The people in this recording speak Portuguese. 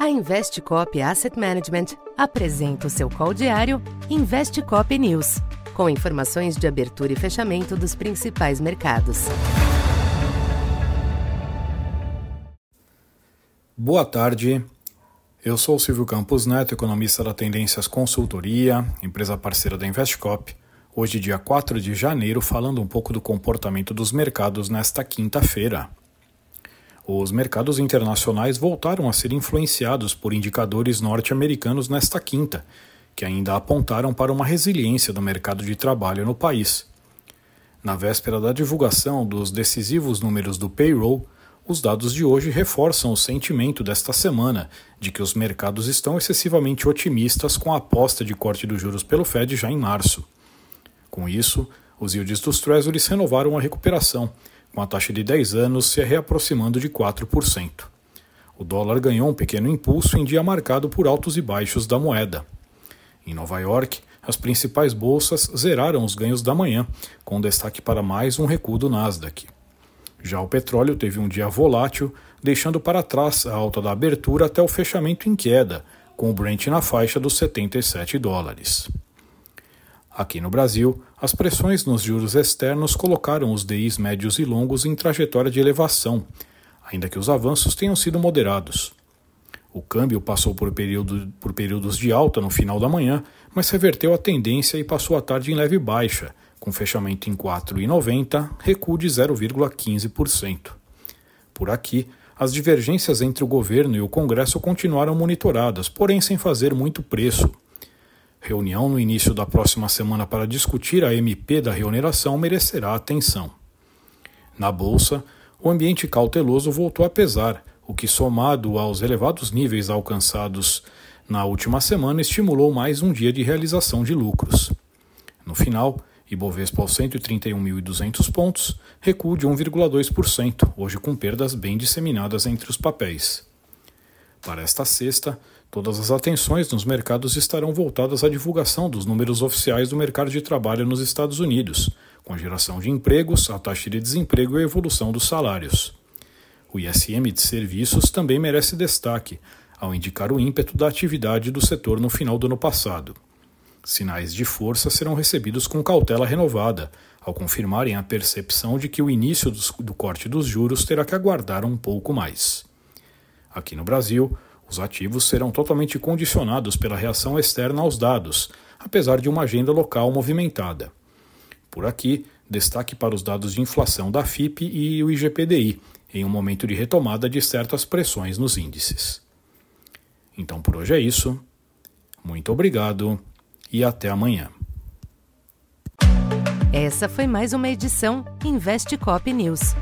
A Investcop Asset Management apresenta o seu call diário Investcop News, com informações de abertura e fechamento dos principais mercados. Boa tarde. Eu sou Silvio Campos Neto, economista da Tendências Consultoria, empresa parceira da Investcop. Hoje, dia 4 de janeiro, falando um pouco do comportamento dos mercados nesta quinta-feira. Os mercados internacionais voltaram a ser influenciados por indicadores norte-americanos nesta quinta, que ainda apontaram para uma resiliência do mercado de trabalho no país. Na véspera da divulgação dos decisivos números do payroll, os dados de hoje reforçam o sentimento desta semana de que os mercados estão excessivamente otimistas com a aposta de corte dos juros pelo Fed já em março. Com isso, os yields dos Treasuries renovaram a recuperação, com a taxa de 10 anos se reaproximando de 4%. O dólar ganhou um pequeno impulso em dia marcado por altos e baixos da moeda. Em Nova York, as principais bolsas zeraram os ganhos da manhã, com destaque para mais um recuo do Nasdaq. Já o petróleo teve um dia volátil, deixando para trás a alta da abertura até o fechamento em queda, com o Brent na faixa dos 77 dólares. Aqui no Brasil, as pressões nos juros externos colocaram os DIs médios e longos em trajetória de elevação, ainda que os avanços tenham sido moderados. O câmbio passou por, período, por períodos de alta no final da manhã, mas reverteu a tendência e passou a tarde em leve baixa, com fechamento em 4,90, recuo de 0,15%. Por aqui, as divergências entre o governo e o Congresso continuaram monitoradas, porém sem fazer muito preço. Reunião no início da próxima semana para discutir a MP da reoneração merecerá atenção. Na Bolsa, o ambiente cauteloso voltou a pesar, o que, somado aos elevados níveis alcançados na última semana, estimulou mais um dia de realização de lucros. No final, Ibovespa aos 131.200 pontos, recuo de 1,2%, hoje com perdas bem disseminadas entre os papéis. Para esta sexta, todas as atenções nos mercados estarão voltadas à divulgação dos números oficiais do mercado de trabalho nos Estados Unidos, com a geração de empregos, a taxa de desemprego e a evolução dos salários. O ISM de serviços também merece destaque, ao indicar o ímpeto da atividade do setor no final do ano passado. Sinais de força serão recebidos com cautela renovada, ao confirmarem a percepção de que o início do corte dos juros terá que aguardar um pouco mais. Aqui no Brasil, os ativos serão totalmente condicionados pela reação externa aos dados, apesar de uma agenda local movimentada. Por aqui, destaque para os dados de inflação da FIP e o IGPDI, em um momento de retomada de certas pressões nos índices. Então por hoje é isso. Muito obrigado e até amanhã. Essa foi mais uma edição Investe Cop News.